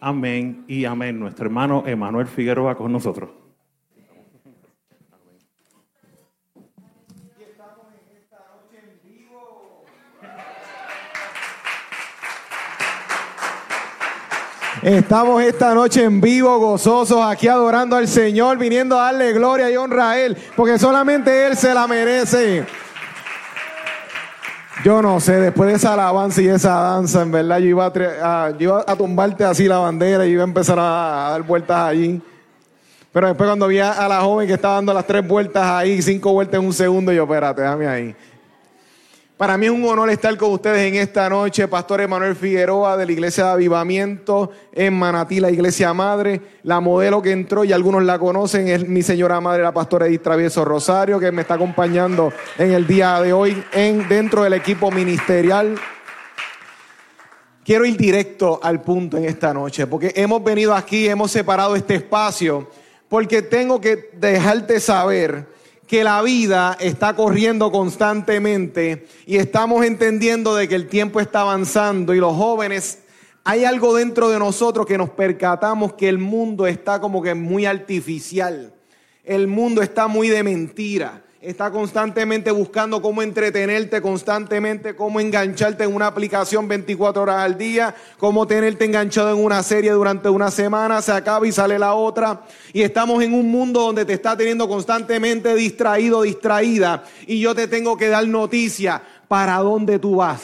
Amén y amén. Nuestro hermano Emanuel Figueroa con nosotros. Estamos esta noche en vivo, gozosos, aquí adorando al Señor, viniendo a darle gloria y honra a Él, porque solamente Él se la merece. Yo no sé, después de esa alabanza y esa danza, en verdad, yo iba a, yo a tumbarte así la bandera y iba a empezar a, a dar vueltas allí. Pero después cuando vi a la joven que estaba dando las tres vueltas ahí, cinco vueltas en un segundo, yo, espérate, déjame ahí. Para mí es un honor estar con ustedes en esta noche, Pastor Emanuel Figueroa de la Iglesia de Avivamiento en Manatí, la Iglesia Madre. La modelo que entró, y algunos la conocen, es mi señora madre, la pastora Edith Travieso Rosario, que me está acompañando en el día de hoy en, dentro del equipo ministerial. Quiero ir directo al punto en esta noche, porque hemos venido aquí, hemos separado este espacio, porque tengo que dejarte saber que la vida está corriendo constantemente y estamos entendiendo de que el tiempo está avanzando y los jóvenes, hay algo dentro de nosotros que nos percatamos que el mundo está como que muy artificial. El mundo está muy de mentira está constantemente buscando cómo entretenerte, constantemente cómo engancharte en una aplicación 24 horas al día, cómo tenerte enganchado en una serie durante una semana, se acaba y sale la otra. Y estamos en un mundo donde te está teniendo constantemente distraído, distraída. Y yo te tengo que dar noticia, ¿para dónde tú vas?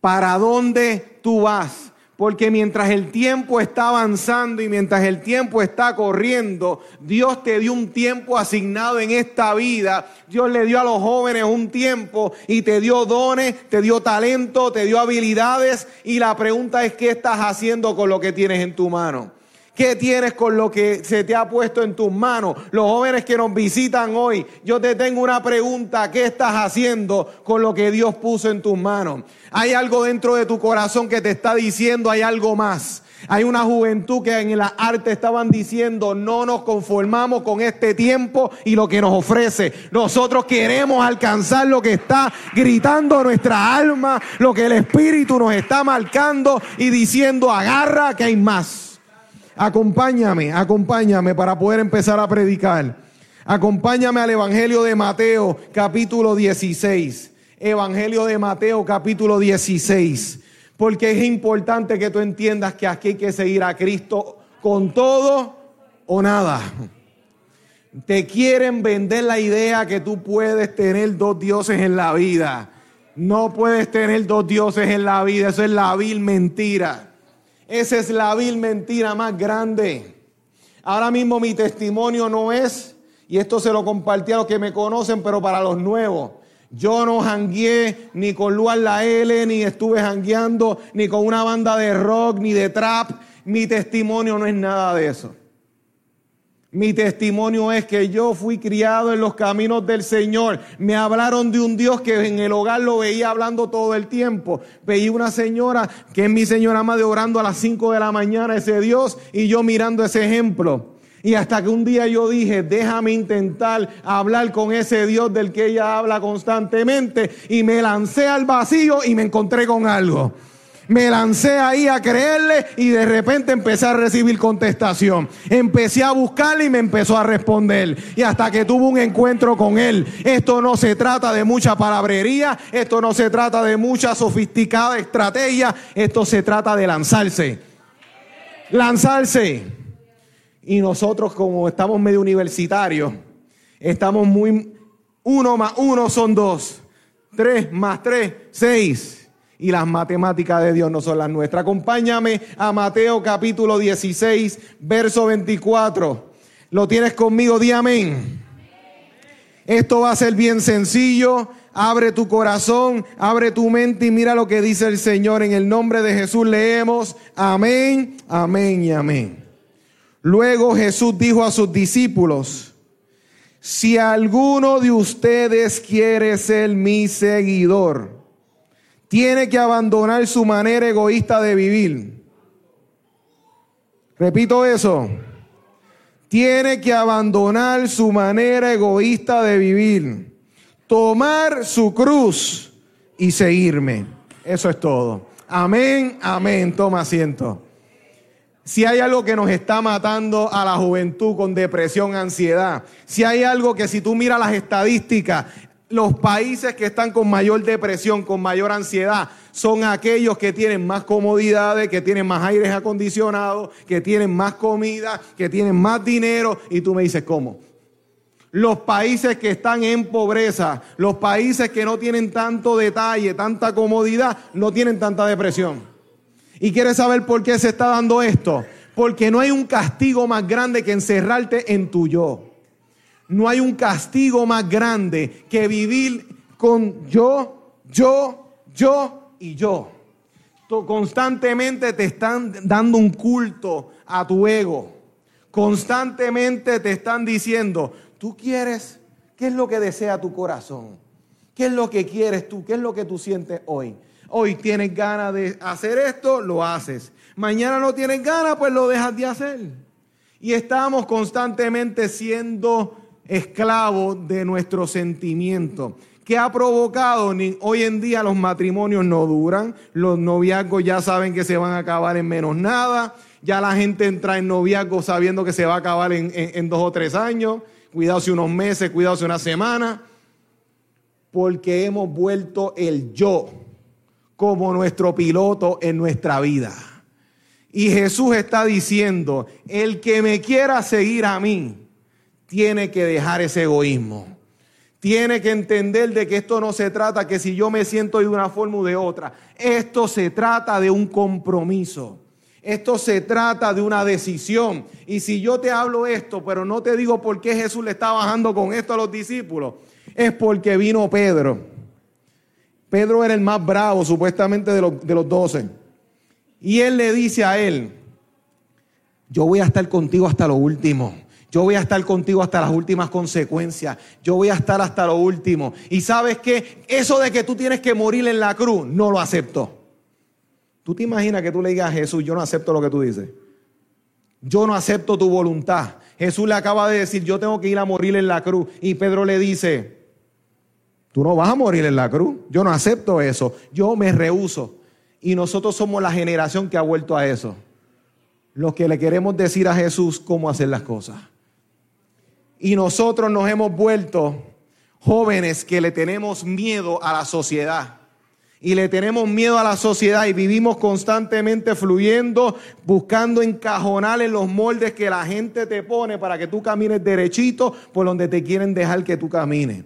¿Para dónde tú vas? Porque mientras el tiempo está avanzando y mientras el tiempo está corriendo, Dios te dio un tiempo asignado en esta vida. Dios le dio a los jóvenes un tiempo y te dio dones, te dio talento, te dio habilidades. Y la pregunta es, ¿qué estás haciendo con lo que tienes en tu mano? ¿Qué tienes con lo que se te ha puesto en tus manos? Los jóvenes que nos visitan hoy, yo te tengo una pregunta. ¿Qué estás haciendo con lo que Dios puso en tus manos? Hay algo dentro de tu corazón que te está diciendo, hay algo más. Hay una juventud que en la arte estaban diciendo, no nos conformamos con este tiempo y lo que nos ofrece. Nosotros queremos alcanzar lo que está gritando nuestra alma, lo que el Espíritu nos está marcando y diciendo, agarra que hay más. Acompáñame, acompáñame para poder empezar a predicar. Acompáñame al Evangelio de Mateo capítulo 16. Evangelio de Mateo capítulo 16. Porque es importante que tú entiendas que aquí hay que seguir a Cristo con todo o nada. Te quieren vender la idea que tú puedes tener dos dioses en la vida. No puedes tener dos dioses en la vida. Eso es la vil mentira. Esa es la vil mentira más grande. Ahora mismo mi testimonio no es, y esto se lo compartí a los que me conocen, pero para los nuevos. Yo no jangué ni con Luan La L, ni estuve jangueando, ni con una banda de rock, ni de trap. Mi testimonio no es nada de eso. Mi testimonio es que yo fui criado en los caminos del Señor. Me hablaron de un Dios que en el hogar lo veía hablando todo el tiempo. Veía una señora que es mi señora madre orando a las 5 de la mañana ese Dios y yo mirando ese ejemplo. Y hasta que un día yo dije, déjame intentar hablar con ese Dios del que ella habla constantemente. Y me lancé al vacío y me encontré con algo me lancé ahí a creerle y de repente empecé a recibir contestación. Empecé a buscarle y me empezó a responder. Y hasta que tuve un encuentro con él. Esto no se trata de mucha palabrería, esto no se trata de mucha sofisticada estrategia, esto se trata de lanzarse. Lanzarse. Y nosotros como estamos medio universitarios, estamos muy... Uno más uno son dos. Tres más tres, seis y las matemáticas de Dios no son las nuestras. Acompáñame a Mateo capítulo 16, verso 24. ¿Lo tienes conmigo? Di amén. Esto va a ser bien sencillo. Abre tu corazón, abre tu mente y mira lo que dice el Señor. En el nombre de Jesús leemos, amén, amén y amén. Luego Jesús dijo a sus discípulos, si alguno de ustedes quiere ser mi seguidor, tiene que abandonar su manera egoísta de vivir. Repito eso. Tiene que abandonar su manera egoísta de vivir. Tomar su cruz y seguirme. Eso es todo. Amén, amén. Toma asiento. Si hay algo que nos está matando a la juventud con depresión, ansiedad, si hay algo que si tú miras las estadísticas, los países que están con mayor depresión, con mayor ansiedad, son aquellos que tienen más comodidades, que tienen más aires acondicionados, que tienen más comida, que tienen más dinero. Y tú me dices, ¿cómo? Los países que están en pobreza, los países que no tienen tanto detalle, tanta comodidad, no tienen tanta depresión. ¿Y quieres saber por qué se está dando esto? Porque no hay un castigo más grande que encerrarte en tu yo. No hay un castigo más grande que vivir con yo, yo, yo y yo. Constantemente te están dando un culto a tu ego. Constantemente te están diciendo, tú quieres, ¿qué es lo que desea tu corazón? ¿Qué es lo que quieres tú? ¿Qué es lo que tú sientes hoy? Hoy tienes ganas de hacer esto, lo haces. Mañana no tienes ganas, pues lo dejas de hacer. Y estamos constantemente siendo esclavos de nuestros sentimientos. ¿Qué ha provocado? Hoy en día los matrimonios no duran, los noviazgos ya saben que se van a acabar en menos nada, ya la gente entra en noviazgo sabiendo que se va a acabar en, en dos o tres años, cuidado si unos meses, cuidado si una semana, porque hemos vuelto el yo como nuestro piloto en nuestra vida. Y Jesús está diciendo, el que me quiera seguir a mí, tiene que dejar ese egoísmo. Tiene que entender de que esto no se trata que si yo me siento de una forma u de otra. Esto se trata de un compromiso. Esto se trata de una decisión. Y si yo te hablo esto, pero no te digo por qué Jesús le está bajando con esto a los discípulos, es porque vino Pedro Pedro era el más bravo supuestamente de los, doce. Y él le dice a él, yo voy a estar contigo hasta lo último. Yo voy a estar contigo hasta las últimas consecuencias. Yo voy a estar hasta lo último. Y sabes que eso de que tú tienes que morir en la cruz, no lo acepto. ¿Tú te imaginas que tú le digas a Jesús, yo no acepto lo que tú dices? Yo no acepto tu voluntad. Jesús le acaba de decir, yo tengo que ir a morir en la cruz. Y Pedro le dice, Tú no vas a morir en la cruz. Yo no acepto eso. Yo me rehuso. Y nosotros somos la generación que ha vuelto a eso. Los que le queremos decir a Jesús cómo hacer las cosas. Y nosotros nos hemos vuelto jóvenes que le tenemos miedo a la sociedad. Y le tenemos miedo a la sociedad y vivimos constantemente fluyendo, buscando encajonar en los moldes que la gente te pone para que tú camines derechito por donde te quieren dejar que tú camines.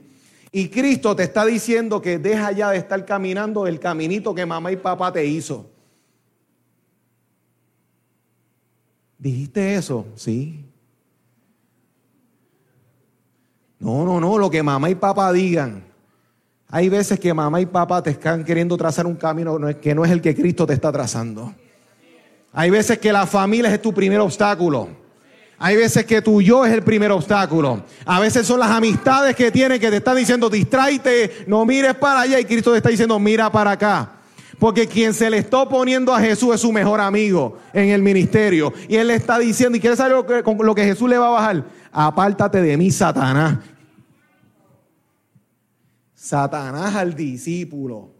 Y Cristo te está diciendo que deja ya de estar caminando el caminito que mamá y papá te hizo. ¿Dijiste eso? Sí. No, no, no, lo que mamá y papá digan. Hay veces que mamá y papá te están queriendo trazar un camino que no es el que Cristo te está trazando. Hay veces que la familia es tu primer obstáculo. Hay veces que tu yo es el primer obstáculo. A veces son las amistades que tienes que te están diciendo, distraite, no mires para allá. Y Cristo te está diciendo, mira para acá. Porque quien se le está oponiendo a Jesús es su mejor amigo en el ministerio. Y él le está diciendo, ¿y quieres saber lo lo que Jesús le va a bajar? Apártate de mí, Satanás. Satanás al discípulo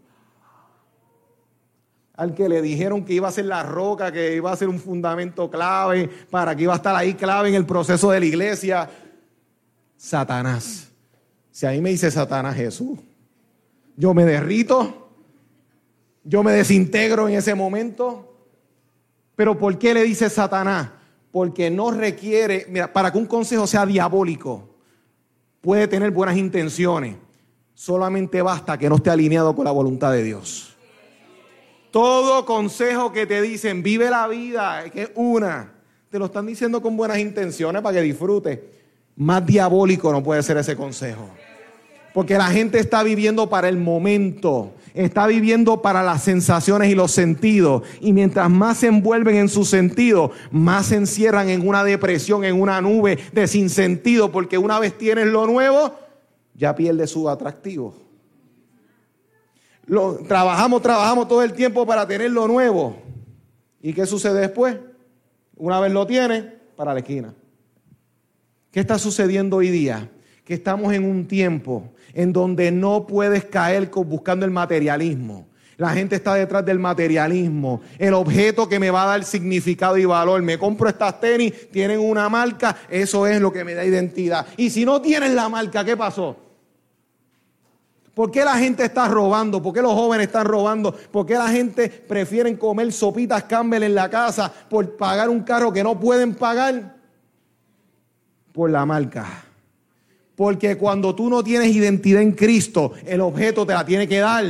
al que le dijeron que iba a ser la roca, que iba a ser un fundamento clave, para que iba a estar ahí clave en el proceso de la iglesia. Satanás. Si ahí me dice Satanás Jesús, yo me derrito, yo me desintegro en ese momento. Pero ¿por qué le dice Satanás? Porque no requiere, mira, para que un consejo sea diabólico, puede tener buenas intenciones. Solamente basta que no esté alineado con la voluntad de Dios. Todo consejo que te dicen, vive la vida, que es una, te lo están diciendo con buenas intenciones para que disfrutes. Más diabólico no puede ser ese consejo. Porque la gente está viviendo para el momento, está viviendo para las sensaciones y los sentidos. Y mientras más se envuelven en sus sentidos, más se encierran en una depresión, en una nube de sinsentido, porque una vez tienes lo nuevo, ya pierde su atractivo trabajamos, trabajamos todo el tiempo para tener lo nuevo. ¿Y qué sucede después? Una vez lo tiene, para la esquina. ¿Qué está sucediendo hoy día? Que estamos en un tiempo en donde no puedes caer buscando el materialismo. La gente está detrás del materialismo, el objeto que me va a dar significado y valor. Me compro estas tenis, tienen una marca, eso es lo que me da identidad. Y si no tienen la marca, ¿qué pasó? ¿Por qué la gente está robando? ¿Por qué los jóvenes están robando? ¿Por qué la gente prefiere comer sopitas Campbell en la casa por pagar un carro que no pueden pagar? Por la marca. Porque cuando tú no tienes identidad en Cristo, el objeto te la tiene que dar.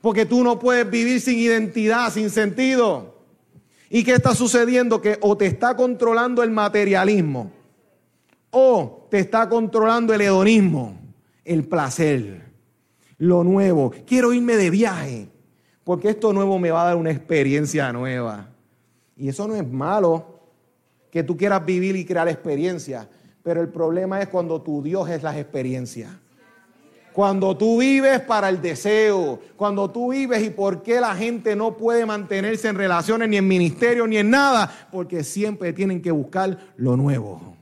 Porque tú no puedes vivir sin identidad, sin sentido. ¿Y qué está sucediendo? Que o te está controlando el materialismo o te está controlando el hedonismo, el placer, lo nuevo. Quiero irme de viaje porque esto nuevo me va a dar una experiencia nueva. Y eso no es malo, que tú quieras vivir y crear experiencias, pero el problema es cuando tu Dios es las experiencias. Cuando tú vives para el deseo, cuando tú vives y por qué la gente no puede mantenerse en relaciones ni en ministerio ni en nada, porque siempre tienen que buscar lo nuevo.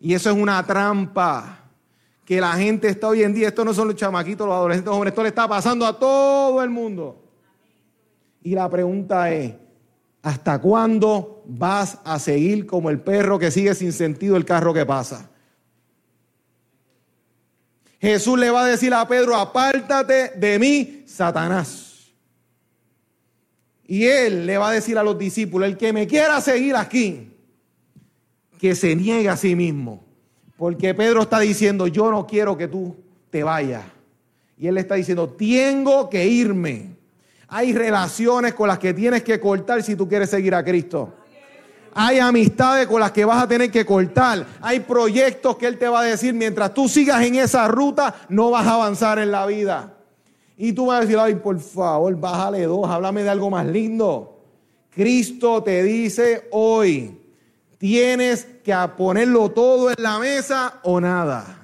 Y eso es una trampa que la gente está hoy en día, esto no son los chamaquitos, los adolescentes, los jóvenes, esto le está pasando a todo el mundo. Y la pregunta es, ¿hasta cuándo vas a seguir como el perro que sigue sin sentido el carro que pasa? Jesús le va a decir a Pedro, apártate de mí, Satanás. Y él le va a decir a los discípulos, el que me quiera seguir aquí, que se niegue a sí mismo. Porque Pedro está diciendo, yo no quiero que tú te vayas. Y él le está diciendo, tengo que irme. Hay relaciones con las que tienes que cortar si tú quieres seguir a Cristo. Hay amistades con las que vas a tener que cortar. Hay proyectos que Él te va a decir, mientras tú sigas en esa ruta, no vas a avanzar en la vida. Y tú vas a decir, ay, por favor, bájale dos, háblame de algo más lindo. Cristo te dice hoy, tienes que ponerlo todo en la mesa o nada.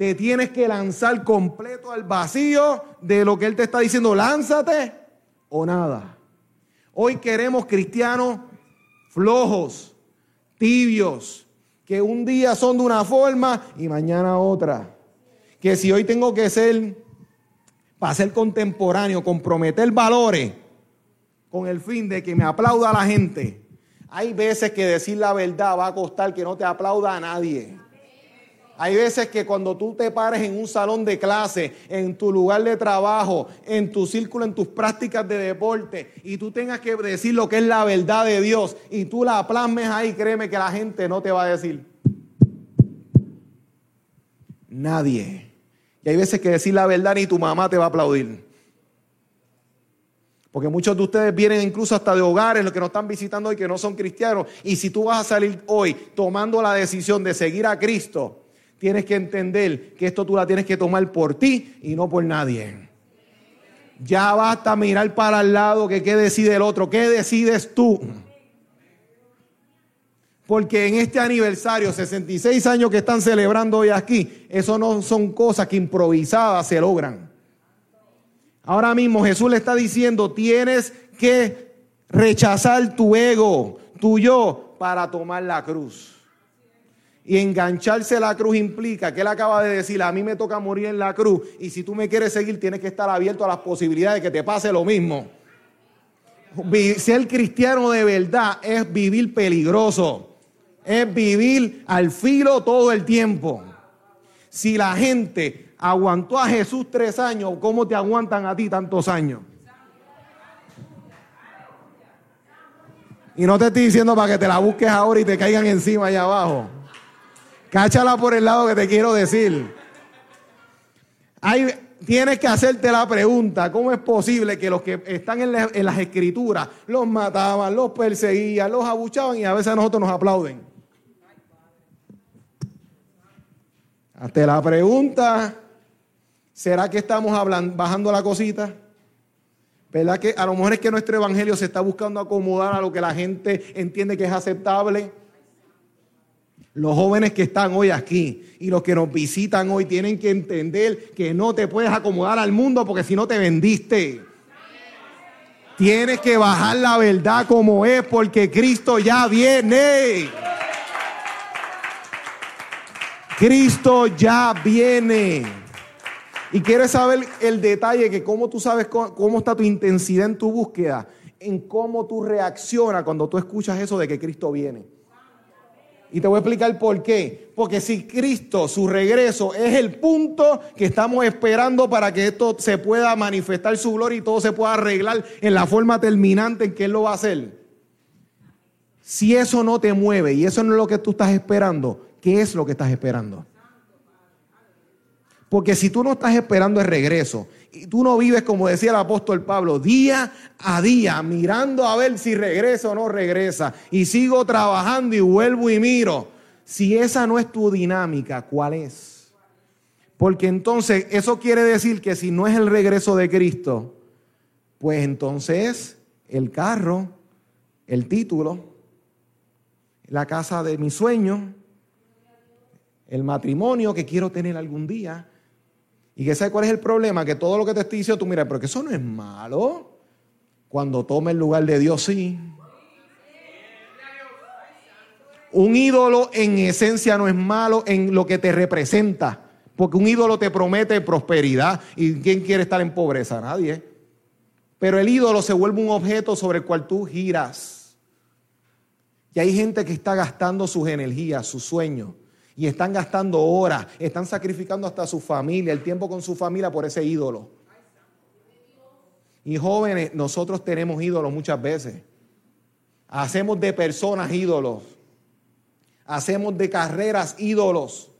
Te tienes que lanzar completo al vacío de lo que Él te está diciendo, lánzate o nada. Hoy queremos cristianos flojos, tibios, que un día son de una forma y mañana otra. Que si hoy tengo que ser, para ser contemporáneo, comprometer valores con el fin de que me aplauda la gente, hay veces que decir la verdad va a costar que no te aplauda a nadie. Hay veces que cuando tú te pares en un salón de clase, en tu lugar de trabajo, en tu círculo, en tus prácticas de deporte, y tú tengas que decir lo que es la verdad de Dios, y tú la plasmes ahí, créeme que la gente no te va a decir. Nadie. Y hay veces que decir la verdad ni tu mamá te va a aplaudir. Porque muchos de ustedes vienen incluso hasta de hogares, los que nos están visitando hoy, que no son cristianos. Y si tú vas a salir hoy tomando la decisión de seguir a Cristo, tienes que entender que esto tú la tienes que tomar por ti y no por nadie. Ya basta mirar para el lado que qué decide el otro, qué decides tú. Porque en este aniversario, 66 años que están celebrando hoy aquí, eso no son cosas que improvisadas se logran. Ahora mismo Jesús le está diciendo, tienes que rechazar tu ego, tu yo, para tomar la cruz. Y engancharse a la cruz implica que él acaba de decir, a mí me toca morir en la cruz y si tú me quieres seguir tienes que estar abierto a las posibilidades de que te pase lo mismo. Ser cristiano de verdad es vivir peligroso, es vivir al filo todo el tiempo. Si la gente aguantó a Jesús tres años, ¿cómo te aguantan a ti tantos años? Y no te estoy diciendo para que te la busques ahora y te caigan encima allá abajo. Cáchala por el lado que te quiero decir. tienes que hacerte la pregunta, ¿cómo es posible que los que están en, las escrituras los mataban, los perseguían, los abuchaban y a veces a nosotros nos aplauden? Hazte la pregunta, ¿será que estamos bajando la cosita? ¿Verdad que a lo mejor es que nuestro evangelio se está buscando acomodar a lo que la gente entiende que es aceptable? Los jóvenes que están hoy aquí y los que nos visitan hoy tienen que entender que no te puedes acomodar al mundo porque si no te vendiste. Tienes que bajar la verdad como es porque Cristo ya viene. Cristo ya viene. Y quieres saber el detalle que cómo tú sabes cómo, cómo está tu intensidad en tu búsqueda, en cómo tú reaccionas cuando tú escuchas eso de que Cristo viene. Y te voy a explicar por qué. Porque si Cristo, su regreso, es el punto que estamos esperando para que esto se pueda manifestar su gloria y todo se pueda arreglar en la forma terminante en que Él lo va a hacer. Si eso no te mueve y eso no es lo que tú estás esperando, ¿qué es lo que estás esperando? Porque si tú no estás esperando el regreso y tú no vives, como decía el apóstol Pablo, día a día, mirando a ver si regresa o no regresa, y sigo trabajando y vuelvo y miro, si esa no es tu dinámica, ¿cuál es? Porque entonces eso quiere decir que si no es el regreso de Cristo, pues entonces el carro, el título, la casa de mi sueño, el matrimonio que quiero tener algún día, y que sabe cuál es el problema, que todo lo que te estoy diciendo, tú mira, pero que eso no es malo. Cuando tome el lugar de Dios, sí. Un ídolo en esencia no es malo en lo que te representa, porque un ídolo te promete prosperidad. ¿Y quién quiere estar en pobreza? Nadie. Pero el ídolo se vuelve un objeto sobre el cual tú giras. Y hay gente que está gastando sus energías, sus sueños, y están gastando horas, están sacrificando hasta su familia, el tiempo con su familia por ese ídolo. Y jóvenes, nosotros tenemos ídolos muchas veces. Hacemos de personas ídolos. Hacemos de carreras ídolos.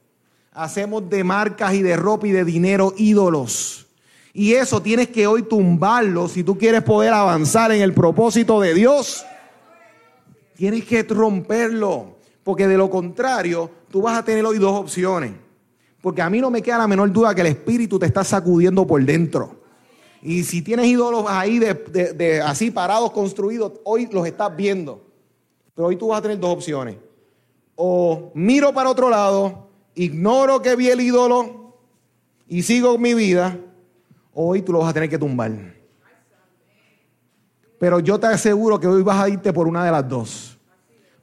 Hacemos de marcas y de ropa y de dinero ídolos. Y eso tienes que hoy tumbarlo si tú quieres poder avanzar en el propósito de Dios. Tienes que romperlo. Porque de lo contrario, tú vas a tener hoy dos opciones. Porque a mí no me queda la menor duda que el espíritu te está sacudiendo por dentro. Y si tienes ídolos ahí de, así parados, construidos, hoy los estás viendo. Pero hoy tú vas a tener dos opciones. O miro para otro lado, ignoro que vi el ídolo y sigo mi vida. Hoy tú lo vas a tener que tumbar. Pero yo te aseguro que hoy vas a irte por una de las dos.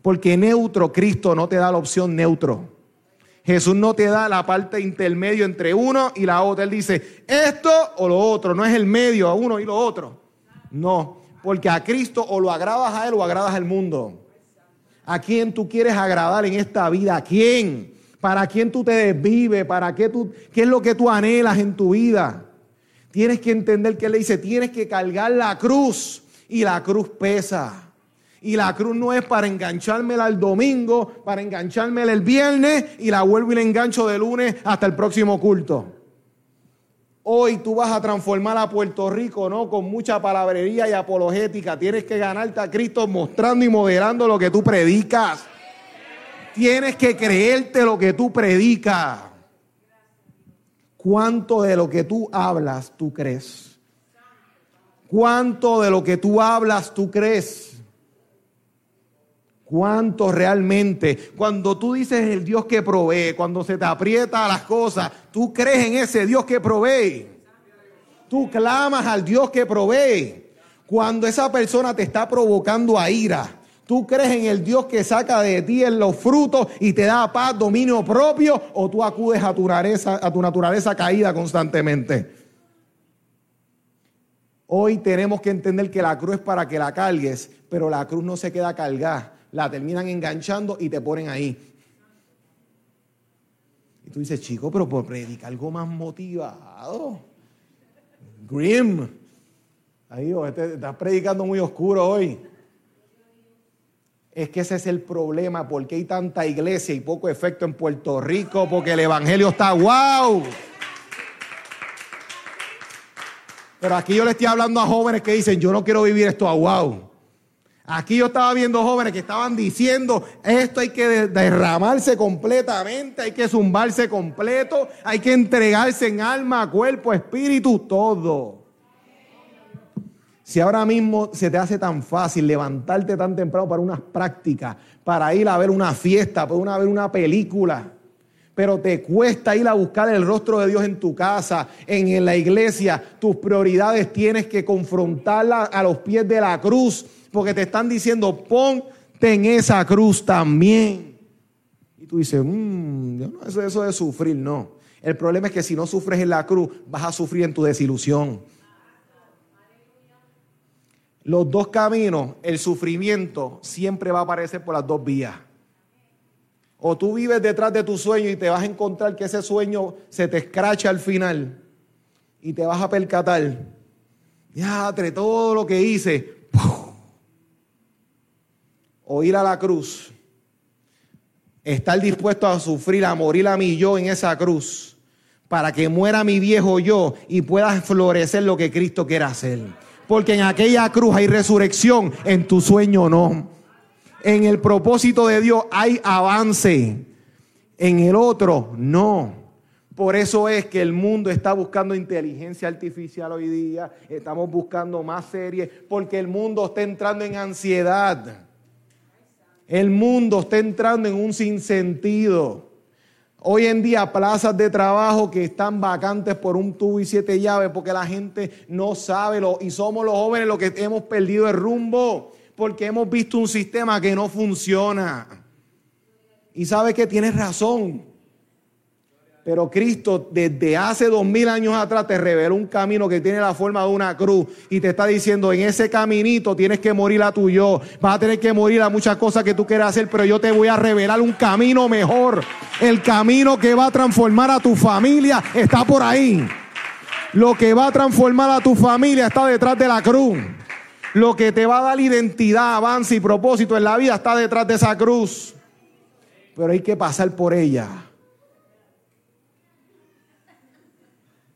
Porque neutro, Cristo no te da la opción neutro. Jesús no te da la parte intermedio entre uno y la otra. Él dice, esto o lo otro, no es el medio a uno y lo otro. No, porque a Cristo o lo agradas a Él o agradas al mundo. ¿A quién tú quieres agradar en esta vida? ¿A quién? ¿Para quién tú te desvives? ¿Para qué tú, qué es lo que tú anhelas en tu vida? Tienes que entender que Él le dice, tienes que cargar la cruz y la cruz pesa. Y la cruz no es para enganchármela el domingo, para enganchármela el viernes y la vuelvo y la engancho de lunes hasta el próximo culto. Hoy tú vas a transformar a Puerto Rico, ¿no? Con mucha palabrería y apologética. Tienes que ganarte a Cristo mostrando y moderando lo que tú predicas. Tienes que creerte lo que tú predicas. ¿Cuánto de lo que tú hablas tú crees? ¿Cuánto de lo que tú hablas tú crees? ¿Cuánto realmente? Cuando tú dices el Dios que provee, cuando se te aprieta las cosas, tú crees en ese Dios que provee. Tú clamas al Dios que provee. Cuando esa persona te está provocando a ira, tú crees en el Dios que saca de ti en los frutos y te da paz, dominio propio, o tú acudes a tu naturaleza, a tu naturaleza caída constantemente. Hoy tenemos que entender que la cruz es para que la cargues, pero la cruz no se queda cargada la terminan enganchando y te ponen ahí. Y tú dices, chico, pero por predicar algo más motivado. Grim. Ahí, este, estás predicando muy oscuro hoy. Es que ese es el problema, porque hay tanta iglesia y poco efecto en Puerto Rico, porque el Evangelio está wow. Pero aquí yo le estoy hablando a jóvenes que dicen, yo no quiero vivir esto a wow. Aquí yo estaba viendo jóvenes que estaban diciendo, esto hay que derramarse completamente, hay que zumbarse completo, hay que entregarse en alma, cuerpo, espíritu, todo. Si ahora mismo se te hace tan fácil levantarte tan temprano para unas prácticas, para ir a ver una fiesta, para ir a ver una película, pero te cuesta ir a buscar el rostro de Dios en tu casa, en, la iglesia, tus prioridades tienes que confrontarlas a los pies de la cruz porque te están diciendo, ponte en esa cruz también. Y tú dices, mmm, eso, eso de sufrir, no. El problema es que si no sufres en la cruz, vas a sufrir en tu desilusión. Los dos caminos, el sufrimiento siempre va a aparecer por las dos vías. O tú vives detrás de tu sueño y te vas a encontrar que ese sueño se te escracha al final y te vas a percatar. Ya, entre todo lo que hice, o ir a la cruz, estar dispuesto a sufrir, a morir a mi yo en esa cruz para que muera mi viejo yo y pueda florecer lo que Cristo quiere hacer. Porque en aquella cruz hay resurrección, en tu sueño no. En el propósito de Dios hay avance, en el otro no. Por eso es que el mundo está buscando inteligencia artificial hoy día, estamos buscando más series, porque el mundo está entrando en ansiedad. El mundo está entrando en un sinsentido. Hoy en día plazas de trabajo que están vacantes por un tubo y siete llaves porque la gente no sabe lo, y somos los jóvenes los que hemos perdido el rumbo porque hemos visto un sistema que no funciona. Y sabe que tienes razón. Pero Cristo desde hace dos mil años atrás te reveló un camino que tiene la forma de una cruz y te está diciendo, en ese caminito tienes que morir a tu yo, vas a tener que morir a muchas cosas que tú quieres hacer, pero yo te voy a revelar un camino mejor. El camino que va a transformar a tu familia está por ahí. Lo que va a transformar a tu familia está detrás de la cruz. Lo que te va a dar identidad, avance y propósito en la vida está detrás de esa cruz. Pero hay que pasar por ella.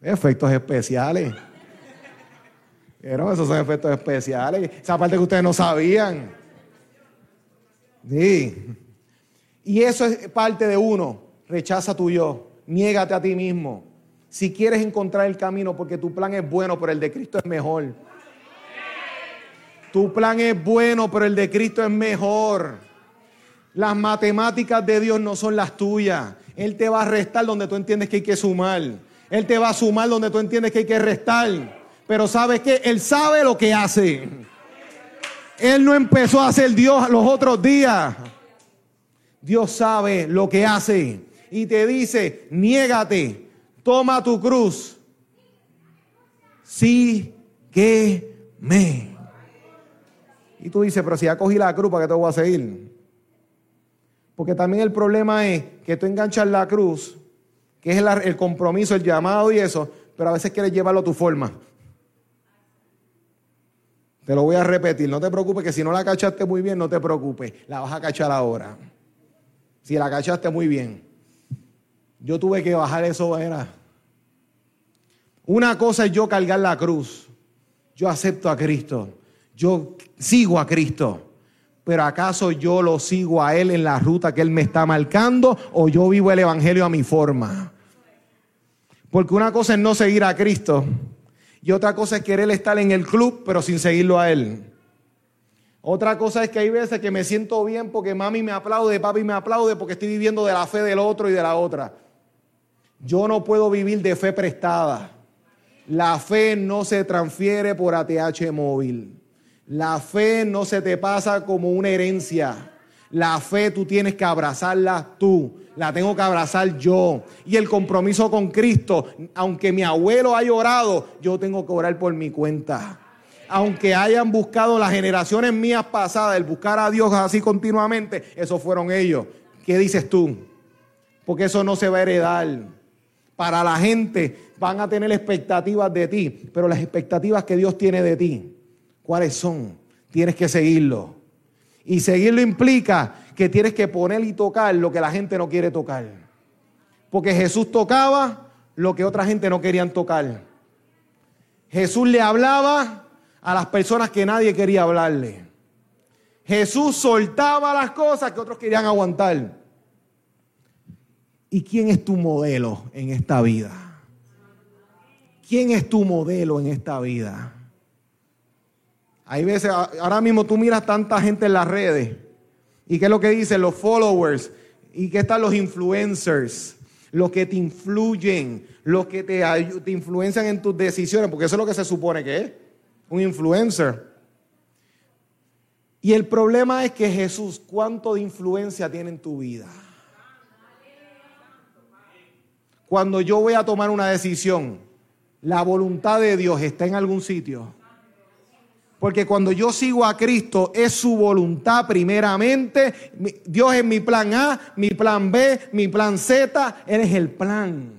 Efectos especiales. Pero esos son efectos especiales. Esa parte que ustedes no sabían. Sí. Y eso es parte de uno. Rechaza tu yo. Niégate a ti mismo. Si quieres encontrar el camino, porque tu plan es bueno, pero el de Cristo es mejor. Tu plan es bueno, pero el de Cristo es mejor. Las matemáticas de Dios no son las tuyas. Él te va a restar donde tú entiendes que hay que sumar. Él te va a sumar donde tú entiendes que hay que restar. Pero sabes que Él sabe lo que hace. Él no empezó a ser Dios los otros días. Dios sabe lo que hace. Y te dice, niégate, toma tu cruz. Sí que me. Y tú dices, pero si ya cogí la cruz, ¿para qué te voy a seguir? Porque también el problema es que tú enganchas la cruz que es el, compromiso, el llamado y eso, pero a veces quieres llevarlo a tu forma. Te lo voy a repetir, no te preocupes que si no la cachaste muy bien, no te preocupes, la vas a cachar ahora. Si la cachaste muy bien. Yo tuve que bajar eso, era. Una cosa es yo cargar la cruz. Yo acepto a Cristo. Yo sigo a Cristo. Pero ¿acaso yo lo sigo a Él en la ruta que Él me está marcando o yo vivo el Evangelio a mi forma? Porque una cosa es no seguir a Cristo y otra cosa es querer estar en el club pero sin seguirlo a Él. Otra cosa es que hay veces que me siento bien porque mami me aplaude, papi me aplaude porque estoy viviendo de la fe del otro y de la otra. Yo no puedo vivir de fe prestada. La fe no se transfiere por ATH móvil. La fe no se te pasa como una herencia. La fe tú tienes que abrazarla tú. La tengo que abrazar yo. Y el compromiso con Cristo, aunque mi abuelo haya orado, yo tengo que orar por mi cuenta. Aunque hayan buscado las generaciones mías pasadas, el buscar a Dios así continuamente, esos fueron ellos. ¿Qué dices tú? Porque eso no se va a heredar. Para la gente van a tener expectativas de ti, pero las expectativas que Dios tiene de ti ¿Cuáles son? Tienes que seguirlo. Y seguirlo implica que tienes que poner y tocar lo que la gente no quiere tocar. Porque Jesús tocaba lo que otra gente no querían tocar. Jesús le hablaba a las personas que nadie quería hablarle. Jesús soltaba las cosas que otros querían aguantar. ¿Y quién es tu modelo en esta vida? ¿Quién es tu modelo en esta vida? Hay veces, ahora mismo tú miras tanta gente en las redes. ¿Y qué es lo que dicen los followers? ¿Y qué están los influencers? Los que te influyen, los que te, te influencian en tus decisiones, porque eso es lo que se supone que es, un influencer. Y el problema es que Jesús, ¿cuánto de influencia tiene en tu vida? cuando yo voy a tomar una decisión, la voluntad de Dios está en algún sitio. Porque cuando yo sigo a Cristo es su voluntad primeramente. Dios es mi plan A, mi plan B, mi plan Z. Él es el plan.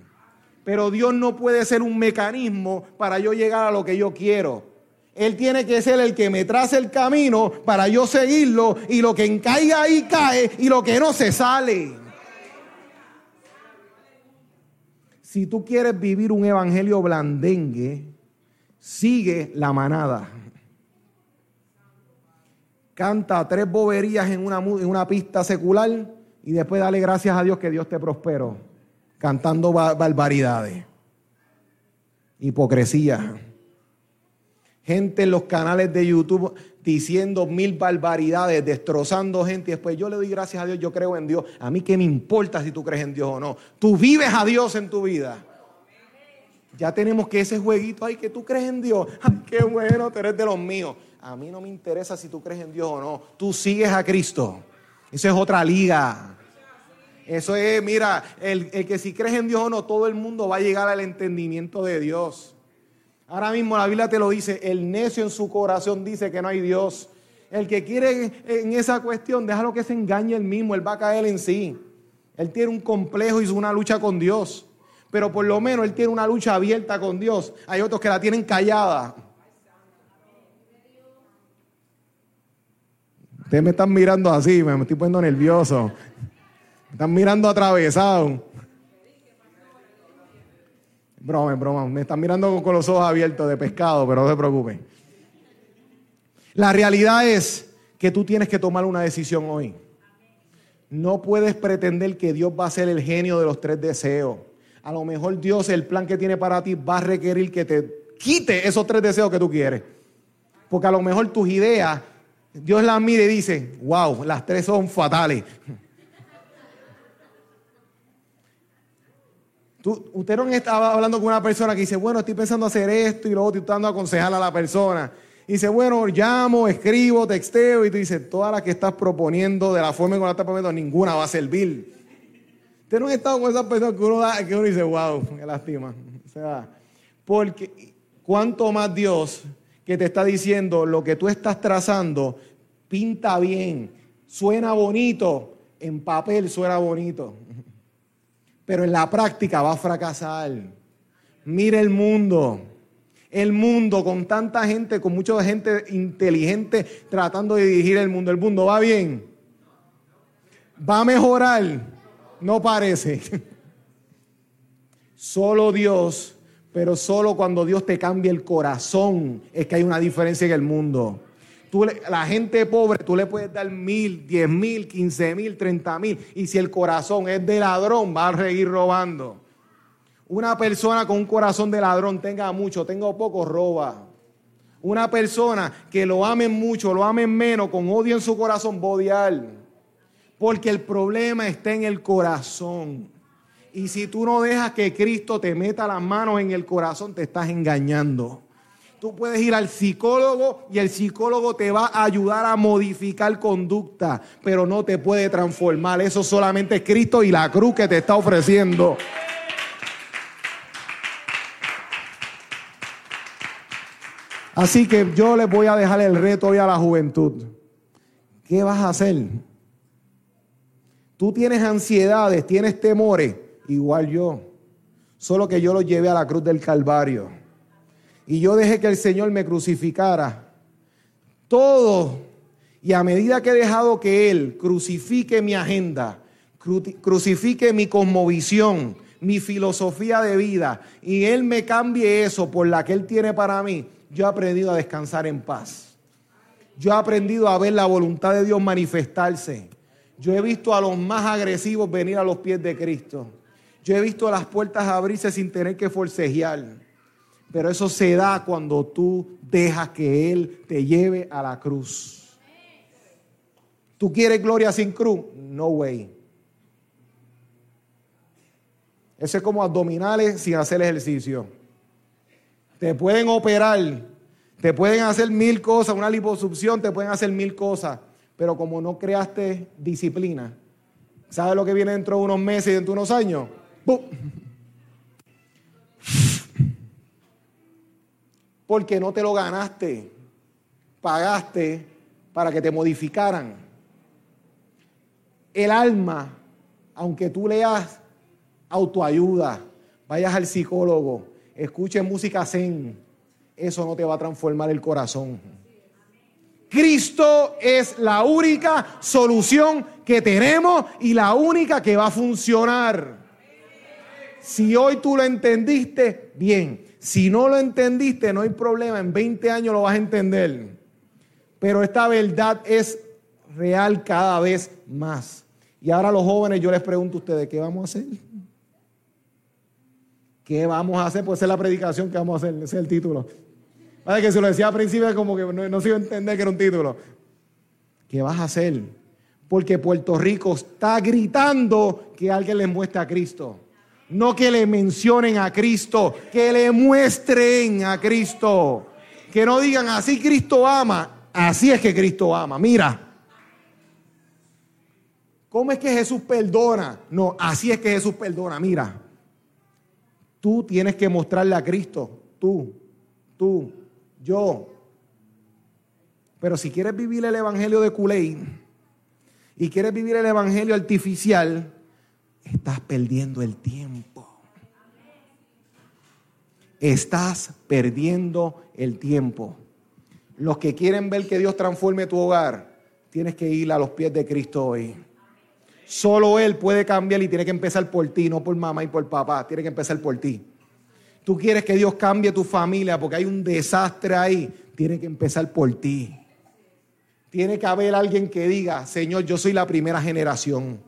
Pero Dios no puede ser un mecanismo para yo llegar a lo que yo quiero. Él tiene que ser el que me trace el camino para yo seguirlo y lo que caiga ahí cae y lo que no se sale. Si tú quieres vivir un evangelio blandengue, sigue la manada canta tres boberías en una, en una pista secular y después dale gracias a Dios que Dios te prosperó, cantando barbaridades. Hipocresía. Gente en los canales de YouTube diciendo mil barbaridades, destrozando gente y después yo le doy gracias a Dios, yo creo en Dios. A mí qué me importa si tú crees en Dios o no. Tú vives a Dios en tu vida. Ya tenemos que ese jueguito, ay, que tú crees en Dios. Ay, qué bueno, tú eres de los míos. A mí no me interesa si tú crees en Dios o no. Tú sigues a Cristo. Eso es otra liga. Eso es, mira, el, que si crees en Dios o no, todo el mundo va a llegar al entendimiento de Dios. Ahora mismo la Biblia te lo dice, el necio en su corazón dice que no hay Dios. El que quiere en esa cuestión, déjalo que se engañe él mismo, él va a caer en sí. Él tiene un complejo y una lucha con Dios. Pero por lo menos él tiene una lucha abierta con Dios. Hay otros que la tienen callada. Ustedes me están mirando así, me estoy poniendo nervioso. Me están mirando atravesado. Broma, broma. Me están mirando con los ojos abiertos de pescado, pero no se preocupen. La realidad es que tú tienes que tomar una decisión hoy. No puedes pretender que Dios va a ser el genio de los tres deseos. A lo mejor Dios, el plan que tiene para ti, va a requerir que te quite esos tres deseos que tú quieres. Porque a lo mejor tus ideas Dios la mire y dice, wow, las tres son fatales. usted no estaba hablando con una persona que dice, bueno, estoy pensando hacer esto y luego estoy tratando de aconsejar a la persona. Y dice, bueno, llamo, escribo, texteo y tú dices, todas las que estás proponiendo, de la forma en que la estás proponiendo, ninguna va a servir. Usted no ha estado con esas personas que uno, que uno dice, wow, qué lástima. O sea, porque cuanto más Dios que te está diciendo lo que tú estás trazando pinta bien, suena bonito, en papel suena bonito, pero en la práctica va a fracasar. Mire el mundo, el mundo con tanta gente, con mucha gente inteligente tratando de dirigir el mundo. El mundo va bien, va a mejorar, no parece. Solo Dios pero solo cuando Dios te cambia el corazón es que hay una diferencia en el mundo. Tú, la gente pobre, tú le puedes dar mil, diez mil, quince mil, treinta mil. Y si el corazón es de ladrón, va a seguir robando. Una persona con un corazón de ladrón, tenga mucho, tenga poco, roba. Una persona que lo amen mucho, lo amen menos, con odio en su corazón, odiar. Porque el problema está en el corazón. Y si tú no dejas que Cristo te meta las manos en el corazón, te estás engañando. Tú puedes ir al psicólogo y el psicólogo te va a ayudar a modificar conducta, pero no te puede transformar. Eso solamente es Cristo y la cruz que te está ofreciendo. Así que yo les voy a dejar el reto hoy a la juventud. ¿Qué vas a hacer? Tú tienes ansiedades, tienes temores igual yo. Solo que yo lo llevé a la cruz del Calvario. Y yo dejé que el Señor me crucificara. Todo. Y a medida que he dejado que Él crucifique mi agenda, crucifique mi cosmovisión, mi filosofía de vida, y Él me cambie eso por la que Él tiene para mí, yo he aprendido a descansar en paz. Yo he aprendido a ver la voluntad de Dios manifestarse. Yo he visto a los más agresivos venir a los pies de Cristo. Yo he visto las puertas abrirse sin tener que forcejear. Pero eso se da cuando tú dejas que Él te lleve a la cruz. ¿Tú quieres gloria sin cruz? No way. Eso es como abdominales sin hacer ejercicio. Te pueden operar, te pueden hacer mil cosas, una liposucción, te pueden hacer mil cosas, pero como no creaste disciplina, ¿sabes lo que viene dentro de unos meses y dentro de unos años? Porque no te lo ganaste, pagaste para que te modificaran. El alma, aunque tú leas autoayuda, vayas al psicólogo, escuches música zen, eso no te va a transformar el corazón. Cristo es la única solución que tenemos y la única que va a funcionar. Si hoy tú lo entendiste, bien. Si no lo entendiste, no hay problema. En 20 años lo vas a entender. Pero esta verdad es real cada vez más. Y ahora los jóvenes, yo les pregunto a ustedes, ¿qué vamos a hacer? ¿Qué vamos a hacer? Pues es la predicación que vamos a hacer, ese es el título. Vale, que se lo decía al principio como que no, no se iba a entender que era un título. ¿Qué vas a hacer? Porque Puerto Rico está gritando que alguien les muestre a Cristo. No que le mencionen a Cristo, que le muestren a Cristo. Que no digan así Cristo ama, así es que Cristo ama. Mira. ¿Cómo es que Jesús perdona? No, así es que Jesús perdona. Mira. Tú tienes que mostrarle a Cristo. Tú, tú, yo. Pero si quieres vivir el evangelio de Culey y quieres vivir el evangelio artificial, estás perdiendo el tiempo. Estás perdiendo el tiempo. Los que quieren ver que Dios transforme tu hogar, tienes que ir a los pies de Cristo hoy. Solo Él puede cambiar y tiene que empezar por ti, no por mamá y por papá, tiene que empezar por ti. Tú quieres que Dios cambie tu familia porque hay un desastre ahí, tiene que empezar por ti. Tiene que haber alguien que diga, Señor, yo soy la primera generación.